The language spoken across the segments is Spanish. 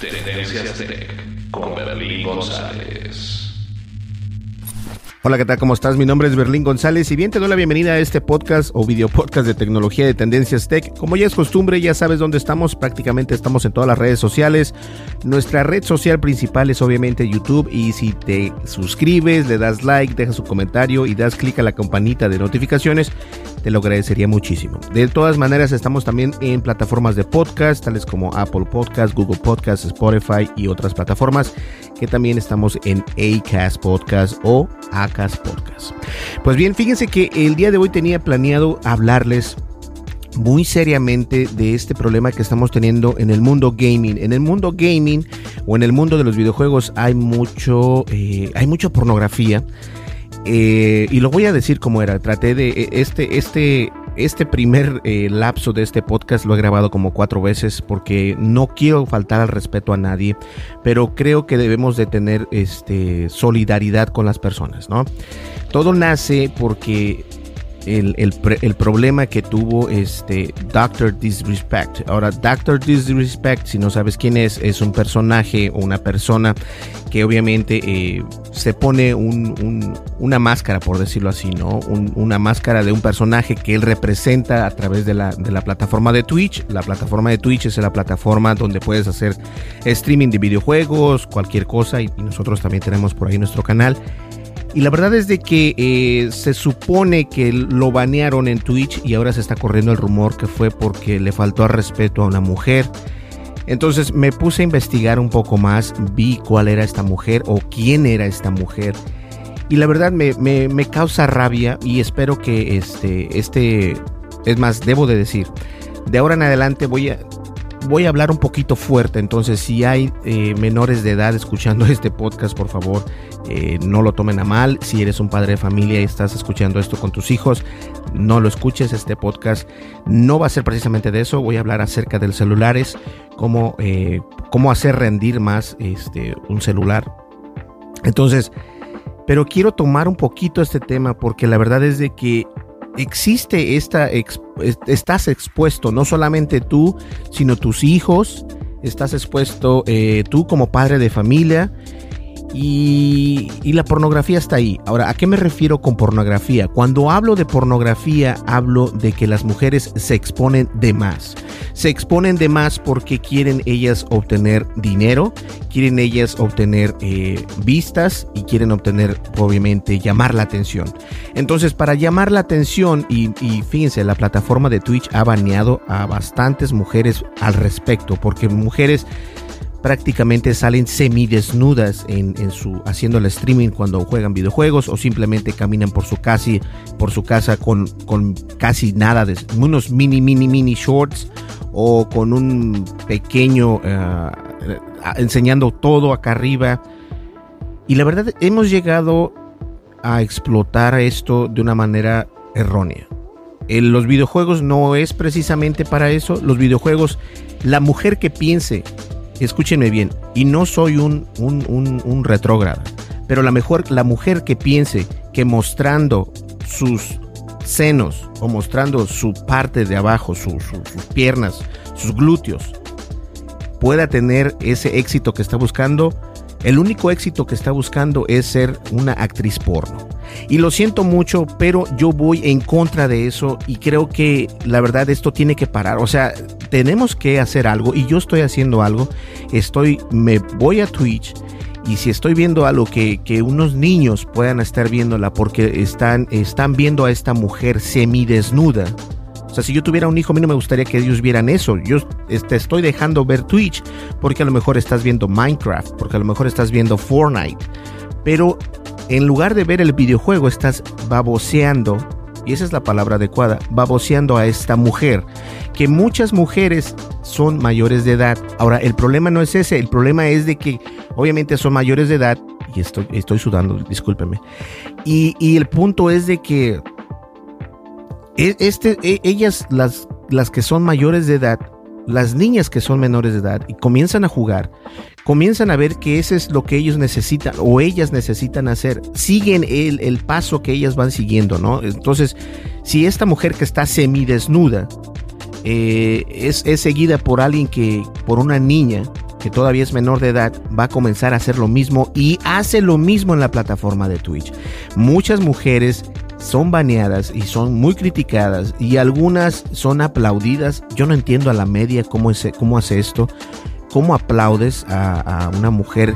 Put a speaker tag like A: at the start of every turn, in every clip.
A: Tendencias Tech con Berlín González.
B: Hola, ¿qué tal? ¿Cómo estás? Mi nombre es Berlín González y bien te doy la bienvenida a este podcast o video podcast de tecnología de Tendencias Tech. Como ya es costumbre, ya sabes dónde estamos, prácticamente estamos en todas las redes sociales. Nuestra red social principal es obviamente YouTube y si te suscribes, le das like, dejas un comentario y das clic a la campanita de notificaciones, te lo agradecería muchísimo. De todas maneras, estamos también en plataformas de podcast, tales como Apple Podcast, Google Podcast, Spotify y otras plataformas, que también estamos en Acast Podcast o Acast Podcast. Pues bien, fíjense que el día de hoy tenía planeado hablarles muy seriamente de este problema que estamos teniendo en el mundo gaming. En el mundo gaming o en el mundo de los videojuegos hay mucho, eh, hay mucha pornografía. Eh, y lo voy a decir como era. Traté de eh, este, este, este primer eh, lapso de este podcast lo he grabado como cuatro veces porque no quiero faltar al respeto a nadie, pero creo que debemos de tener este solidaridad con las personas, ¿no? Todo nace porque el, el, el, problema que tuvo este Doctor Disrespect. Ahora, Doctor Disrespect, si no sabes quién es, es un personaje o una persona que obviamente eh, se pone un, un, una máscara, por decirlo así, ¿no? Un, una máscara de un personaje que él representa a través de la, de la plataforma de Twitch. La plataforma de Twitch es la plataforma donde puedes hacer streaming de videojuegos, cualquier cosa, y nosotros también tenemos por ahí nuestro canal. Y la verdad es de que eh, se supone que lo banearon en Twitch y ahora se está corriendo el rumor que fue porque le faltó al respeto a una mujer. Entonces me puse a investigar un poco más, vi cuál era esta mujer o quién era esta mujer. Y la verdad me, me, me causa rabia y espero que este, este, es más, debo de decir, de ahora en adelante voy a, voy a hablar un poquito fuerte, entonces si hay eh, menores de edad escuchando este podcast, por favor, eh, no lo tomen a mal. Si eres un padre de familia y estás escuchando esto con tus hijos, no lo escuches. Este podcast no va a ser precisamente de eso. Voy a hablar acerca de los celulares, cómo, eh, cómo hacer rendir más este, un celular. Entonces, pero quiero tomar un poquito este tema porque la verdad es de que existe esta, estás expuesto, no solamente tú, sino tus hijos, estás expuesto eh, tú como padre de familia y, y, la pornografía está ahí. Ahora, ¿a qué me refiero con pornografía? Cuando hablo de pornografía, hablo de que las mujeres se exponen de más. Se exponen de más porque quieren ellas obtener dinero, quieren ellas obtener eh, vistas y quieren obtener, obviamente, llamar la atención. Entonces, para llamar la atención, y, y fíjense, la plataforma de Twitch ha baneado a bastantes mujeres al respecto, porque mujeres prácticamente salen semidesnudas en, en su haciendo el streaming cuando juegan videojuegos o simplemente caminan por su casa por su casa con, con casi nada de unos mini mini mini shorts o con un pequeño uh, enseñando todo acá arriba. Y la verdad hemos llegado a explotar esto de una manera errónea. En los videojuegos no es precisamente para eso. Los videojuegos la mujer que piense escúchenme bien, y no soy un, un, un, un retrógrado, pero la, mejor, la mujer que piense que mostrando sus senos o mostrando su parte de abajo, su, su, sus piernas, sus glúteos, pueda tener ese éxito que está buscando, el único éxito que está buscando es ser una actriz porno. Y lo siento mucho, pero yo voy en contra de eso y creo que la verdad esto tiene que parar. O sea, tenemos que hacer algo y yo estoy haciendo algo. Estoy, me voy a Twitch y si estoy viendo algo que, que unos niños puedan estar viéndola porque están, están viendo a esta mujer semidesnuda sea, si yo tuviera un hijo, a mí no me gustaría que ellos vieran eso. Yo te estoy dejando ver Twitch porque a lo mejor estás viendo Minecraft, porque a lo mejor estás viendo Fortnite. Pero en lugar de ver el videojuego, estás baboseando, y esa es la palabra adecuada, baboseando a esta mujer. Que muchas mujeres son mayores de edad. Ahora, el problema no es ese, el problema es de que obviamente son mayores de edad, y estoy, estoy sudando, discúlpeme. Y, y el punto es de que e, este, e, ellas, las, las que son mayores de edad, las niñas que son menores de edad y comienzan a jugar, comienzan a ver que ese es lo que ellos necesitan o ellas necesitan hacer, siguen el, el paso que ellas van siguiendo, ¿no? Entonces, si esta mujer que está semidesnuda eh, es, es seguida por alguien que, por una niña que todavía es menor de edad, va a comenzar a hacer lo mismo y hace lo mismo en la plataforma de Twitch. Muchas mujeres son baneadas y son muy criticadas y algunas son aplaudidas. Yo no entiendo a la media cómo, es, cómo hace esto, cómo aplaudes a, una mujer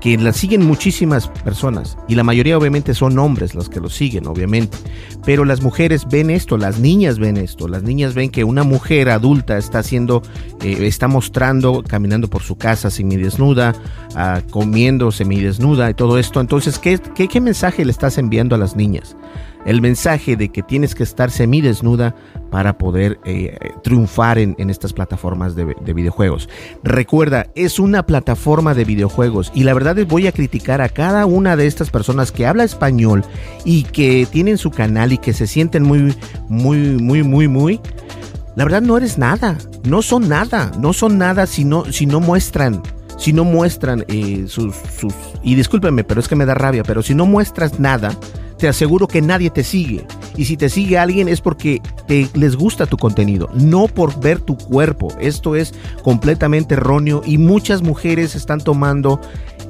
B: que la siguen muchísimas personas y la mayoría obviamente son hombres los que lo siguen, obviamente. Pero las mujeres ven esto, las niñas ven esto, las niñas ven que una mujer adulta está haciendo, eh, está mostrando, caminando por su casa semidesnuda, uh, comiendo semidesnuda y todo esto. Entonces, ¿qué, qué, qué mensaje le estás enviando a las niñas? El mensaje de que tienes que estar semidesnuda para poder eh, triunfar en, estas plataformas de, videojuegos. Recuerda, es una plataforma de videojuegos y la verdad es voy a criticar a cada una de estas personas que habla español y que tienen su canal y que se sienten muy, muy, muy, muy, muy. La verdad no eres nada, no son nada, no son nada si no, si no muestran si no muestran eh, sus, sus... Y discúlpeme, pero es que me da rabia, pero si no muestras nada, te aseguro que nadie te sigue. Y si te sigue alguien es porque te, les gusta tu contenido, no por ver tu cuerpo. Esto es completamente erróneo y muchas mujeres están tomando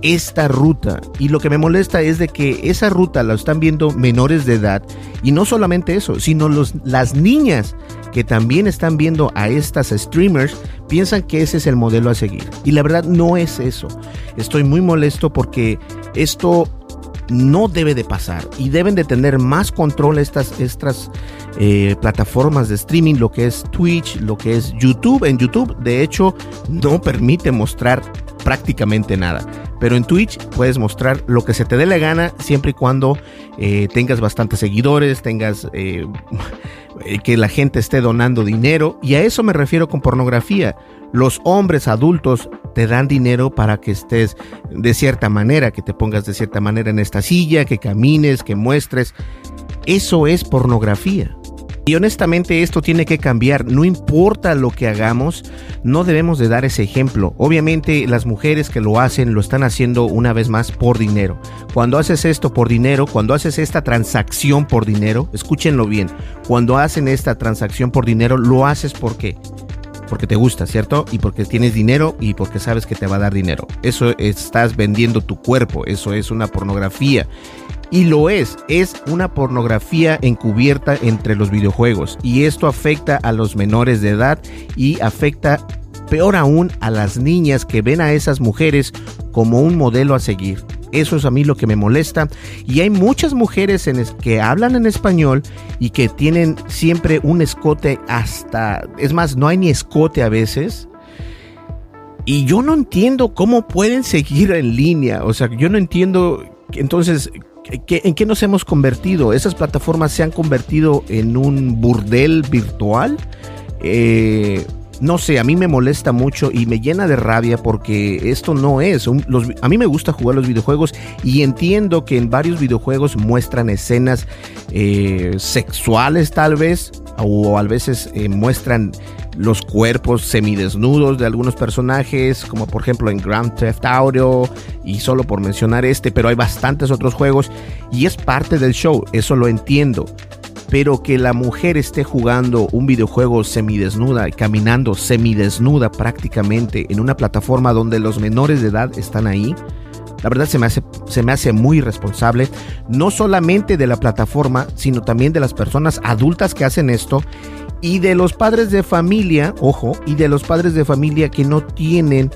B: esta ruta. Y lo que me molesta es de que esa ruta la están viendo menores de edad. Y no solamente eso, sino los, las niñas que también están viendo a estas streamers piensan que ese es el modelo a seguir. Y la verdad no es eso. Estoy muy molesto porque esto no debe de pasar y deben de tener más control estas, estas eh, plataformas de streaming, lo que es Twitch, lo que es YouTube. En YouTube, de hecho, no permite mostrar prácticamente nada. Pero en Twitch puedes mostrar lo que se te dé la gana siempre y cuando eh, tengas bastantes seguidores, tengas eh, que la gente esté donando dinero. Y a eso me refiero con pornografía. Los hombres adultos te dan dinero para que estés de cierta manera, que te pongas de cierta manera en esta silla, que camines, que muestres. Eso es pornografía. Y honestamente esto tiene que cambiar, no importa lo que hagamos, no debemos de dar ese ejemplo. Obviamente las mujeres que lo hacen lo están haciendo una vez más por dinero. Cuando haces esto por dinero, cuando haces esta transacción por dinero, escúchenlo bien, cuando hacen esta transacción por dinero, lo haces porque porque te gusta, ¿cierto? Y porque tienes dinero y porque sabes que te va a dar dinero. Eso estás vendiendo tu cuerpo, eso es una pornografía. Y lo es, es una pornografía encubierta entre los videojuegos. Y esto afecta a los menores de edad y afecta peor aún a las niñas que ven a esas mujeres como un modelo a seguir. Eso es a mí lo que me molesta. Y hay muchas mujeres en que hablan en español y que tienen siempre un escote hasta... Es más, no hay ni escote a veces. Y yo no entiendo cómo pueden seguir en línea. O sea, yo no entiendo... Entonces, ¿en qué nos hemos convertido? ¿Esas plataformas se han convertido en un burdel virtual? Eh, no sé, a mí me molesta mucho y me llena de rabia porque esto no es. a mí me gusta jugar los videojuegos y entiendo que en varios videojuegos muestran escenas eh, sexuales tal vez o a veces eh, muestran los cuerpos semidesnudos de algunos personajes, como por ejemplo en Grand Theft Auto, y solo por mencionar este, pero hay bastantes otros juegos, y es parte del show, eso lo entiendo. Pero que la mujer esté jugando un videojuego semidesnuda, caminando semidesnuda prácticamente en una plataforma donde los menores de edad están ahí, la verdad se me hace, se me hace muy responsable, no solamente de la plataforma, sino también de las personas adultas que hacen esto y de los padres de familia, ojo, y de los padres de familia que no tienen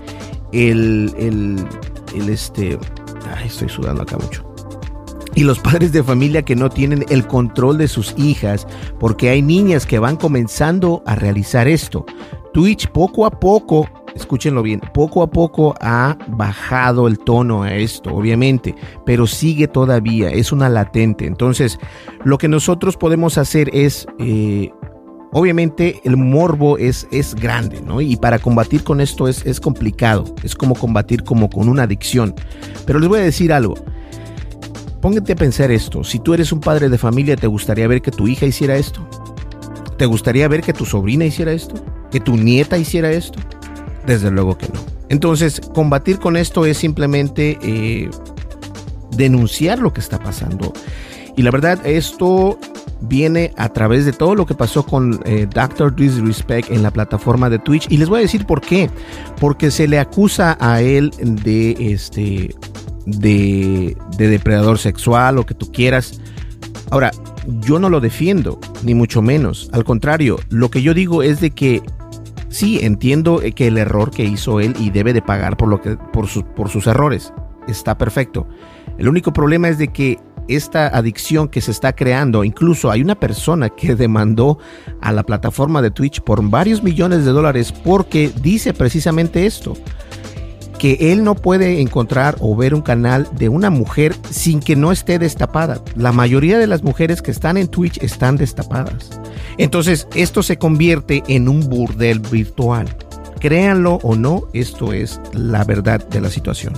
B: el, el, este, ay, estoy sudando acá mucho. Y los padres de familia que no tienen el control de sus hijas, porque hay niñas que van comenzando a realizar esto. Twitch poco a poco, escúchenlo bien, poco a poco ha bajado el tono a esto, obviamente, pero sigue todavía, es una latente. Entonces, lo que nosotros podemos hacer es eh, obviamente el morbo es, es grande, ¿no? Y para combatir con esto es, es complicado, es como combatir como con una adicción. Pero les voy a decir algo. Póngate a pensar esto, si tú eres un padre de familia, ¿te gustaría ver que tu hija hiciera esto? ¿Te gustaría ver que tu sobrina hiciera esto? ¿Que tu nieta hiciera esto? Desde luego que no. Entonces, combatir con esto es simplemente eh, denunciar lo que está pasando. Y la verdad, esto viene a través de todo lo que pasó con eh, Dr. Disrespect en la plataforma de Twitch. Y les voy a decir por qué. Porque se le acusa a él de este. De, de depredador sexual o que tú quieras. Ahora, yo no lo defiendo, ni mucho menos. Al contrario, lo que yo digo es de que sí, entiendo que el error que hizo él y debe de pagar por, lo que, por, por sus errores. Está perfecto. El único problema es de que esta adicción que se está creando. Incluso hay una persona que demandó a la plataforma de Twitch por varios millones de dólares porque dice precisamente esto que él no puede encontrar o ver un canal de una mujer sin que no esté destapada. La mayoría de las mujeres que están en Twitch están destapadas. Entonces, esto se convierte en un burdel virtual. Créanlo o no, esto es la verdad de la situación.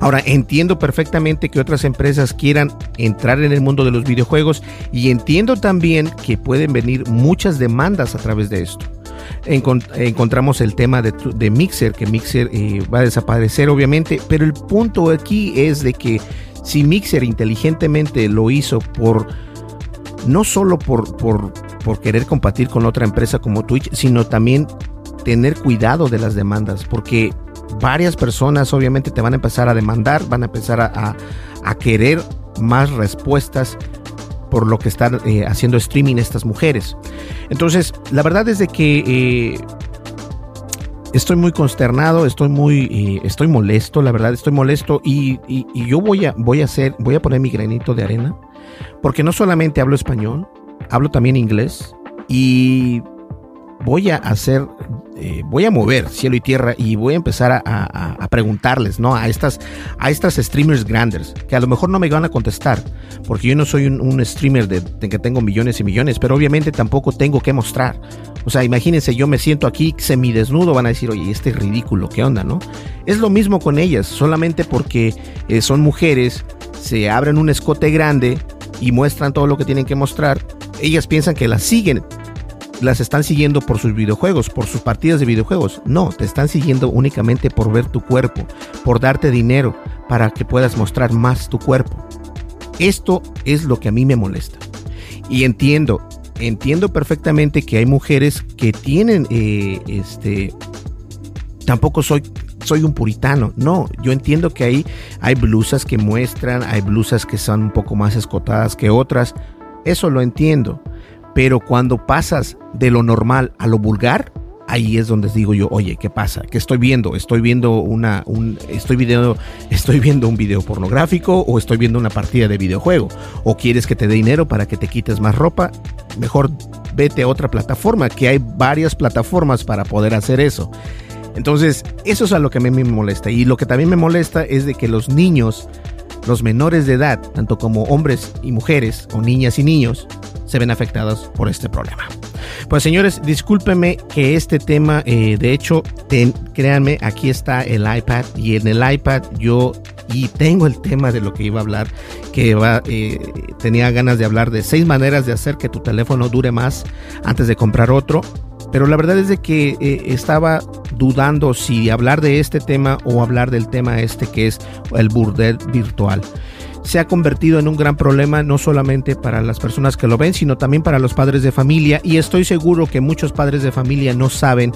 B: Ahora, entiendo perfectamente que otras empresas quieran entrar en el mundo de los videojuegos y entiendo también que pueden venir muchas demandas a través de esto. Encontramos el tema de, Mixer, que Mixer eh, va a desaparecer obviamente, pero el punto aquí es de que si Mixer inteligentemente lo hizo por no solo por, por, por querer compartir con otra empresa como Twitch, sino también tener cuidado de las demandas, porque varias personas obviamente te van a empezar a demandar, van a empezar a, querer más respuestas por lo que están eh, haciendo streaming estas mujeres. Entonces, la verdad es de que eh, estoy muy consternado, estoy muy, eh, estoy molesto, la verdad estoy molesto y, y, yo voy a, voy a hacer, voy a poner mi granito de arena, porque no solamente hablo español, hablo también inglés y voy a hacer, eh, voy a mover cielo y tierra y voy a empezar a, preguntarles, ¿no? A estas, a estas streamers grandes, que a lo mejor no me van a contestar, porque yo no soy un, streamer de, que tengo millones y millones, pero obviamente tampoco tengo que mostrar. O sea, imagínense, yo me siento aquí semidesnudo, van a decir, oye, este es ridículo, ¿qué onda, no? Es lo mismo con ellas, solamente porque eh, son mujeres, se abren un escote grande y muestran todo lo que tienen que mostrar, ellas piensan que las siguen, las están siguiendo por sus videojuegos, por sus partidas de videojuegos. No, te están siguiendo únicamente por ver tu cuerpo, por darte dinero para que puedas mostrar más tu cuerpo. Esto es lo que a mí me molesta. Y entiendo, entiendo perfectamente que hay mujeres que tienen, eh, este, tampoco soy, soy un puritano. No, yo entiendo que hay, hay blusas que muestran, hay blusas que son un poco más escotadas que otras. Eso lo entiendo. Pero cuando pasas de lo normal a lo vulgar, ahí es donde digo yo, oye, ¿qué pasa? ¿Qué estoy viendo? ¿Estoy viendo una, un, estoy viendo, estoy viendo un video pornográfico o estoy viendo una partida de videojuego? ¿O quieres que te dé dinero para que te quites más ropa? Mejor vete a otra plataforma, que hay varias plataformas para poder hacer eso. Entonces, eso es a lo que a mí me molesta. Y lo que también me molesta es de que los niños, los menores de edad, tanto como hombres y mujeres, o niñas y niños, se ven afectados por este problema. Pues señores, discúlpenme que este tema, eh, de hecho, créanme, aquí está el iPad y en el iPad yo y tengo el tema de lo que iba a hablar, que eh, tenía ganas de hablar de seis maneras de hacer que tu teléfono dure más antes de comprar otro. Pero la verdad es de que eh, estaba dudando si hablar de este tema o hablar del tema este que es el burdel virtual. Se ha convertido en un gran problema no solamente para las personas que lo ven, sino también para los padres de familia y estoy seguro que muchos padres de familia no saben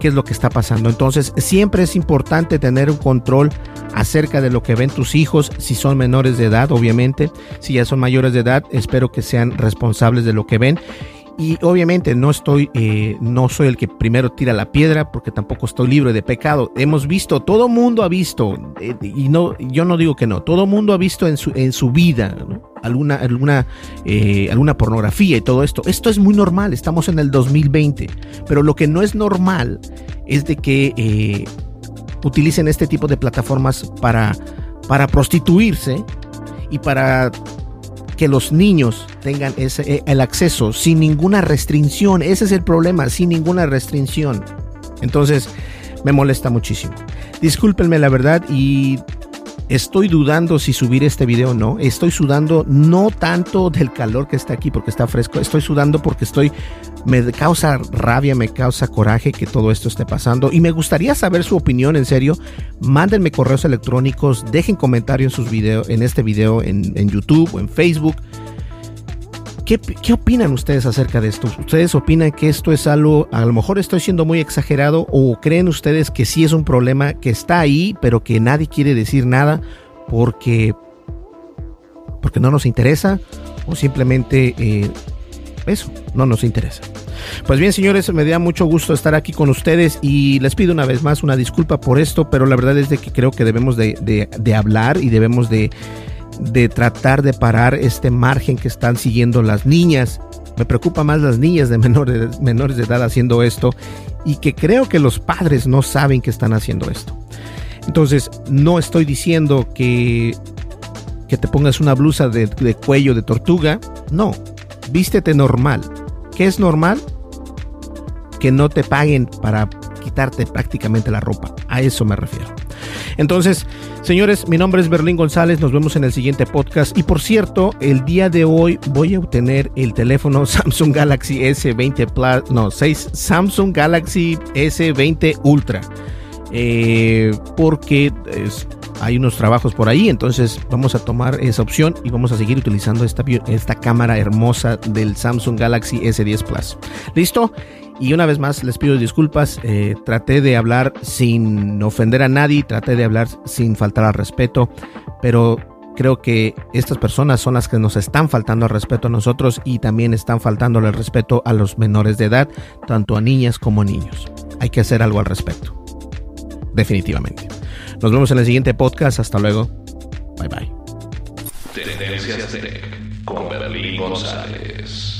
B: qué es lo que está pasando. Entonces, siempre es importante tener un control acerca de lo que ven tus hijos, si son menores de edad, obviamente. Si ya son mayores de edad, espero que sean responsables de lo que ven. Y obviamente no estoy, eh, no soy el que primero tira la piedra, porque tampoco estoy libre de pecado. Hemos visto, todo mundo ha visto, eh, y no, yo no digo que no, todo mundo ha visto en su, en su vida alguna, alguna, eh, alguna pornografía y todo esto. Esto es muy normal, estamos en el 2020, pero lo que no es normal es de que utilicen este tipo de plataformas para, para prostituirse y para que los niños tengan ese, eh, el acceso sin ninguna restricción. Ese es el problema, sin ninguna restricción. Entonces, me molesta muchísimo. Discúlpenme la verdad y estoy dudando si subir este video o no. Estoy sudando no tanto del calor que está aquí porque está fresco. Estoy sudando porque estoy me causa rabia, me causa coraje que todo esto esté pasando y me gustaría saber su opinión en serio. Mándenme correos electrónicos, dejen comentarios en sus videos, en este video en, YouTube o en Facebook. ¿Qué, ¿Qué, opinan ustedes acerca de esto? ¿Ustedes opinan que esto es algo, a lo mejor estoy siendo muy exagerado o creen ustedes que sí es un problema que está ahí, pero que nadie quiere decir nada porque, porque no nos interesa o simplemente eh, eso no nos interesa. Pues bien, señores, me da mucho gusto estar aquí con ustedes y les pido una vez más una disculpa por esto, pero la verdad es de que creo que debemos de, hablar y debemos de, de tratar de parar este margen que están siguiendo las niñas. Me preocupa más las niñas de menores, menores de edad haciendo esto y que creo que los padres no saben que están haciendo esto. Entonces, no estoy diciendo que, que te pongas una blusa de, de cuello de tortuga, no, vístete normal. ¿Qué es normal? Que no te paguen para quitarte prácticamente la ropa. A eso me refiero. Entonces, señores, mi nombre es Berlín González, nos vemos en el siguiente podcast. Y por cierto, el día de hoy voy a obtener el teléfono Samsung Galaxy S20 Plus, no, 6 Samsung Galaxy S20 Ultra. Eh, porque es, hay unos trabajos por ahí, entonces vamos a tomar esa opción y vamos a seguir utilizando esta, cámara hermosa del Samsung Galaxy S10 Plus. ¿Listo? Y una vez más les pido disculpas, eh, traté de hablar sin ofender a nadie, traté de hablar sin faltar al respeto, pero creo que estas personas son las que nos están faltando al respeto a nosotros y también están faltando el respeto a los menores de edad, tanto a niñas como a niños. Hay que hacer algo al respecto. Definitivamente. Nos vemos en el siguiente podcast. Hasta luego. Bye bye.
A: Tendencias Tech con Berlín González.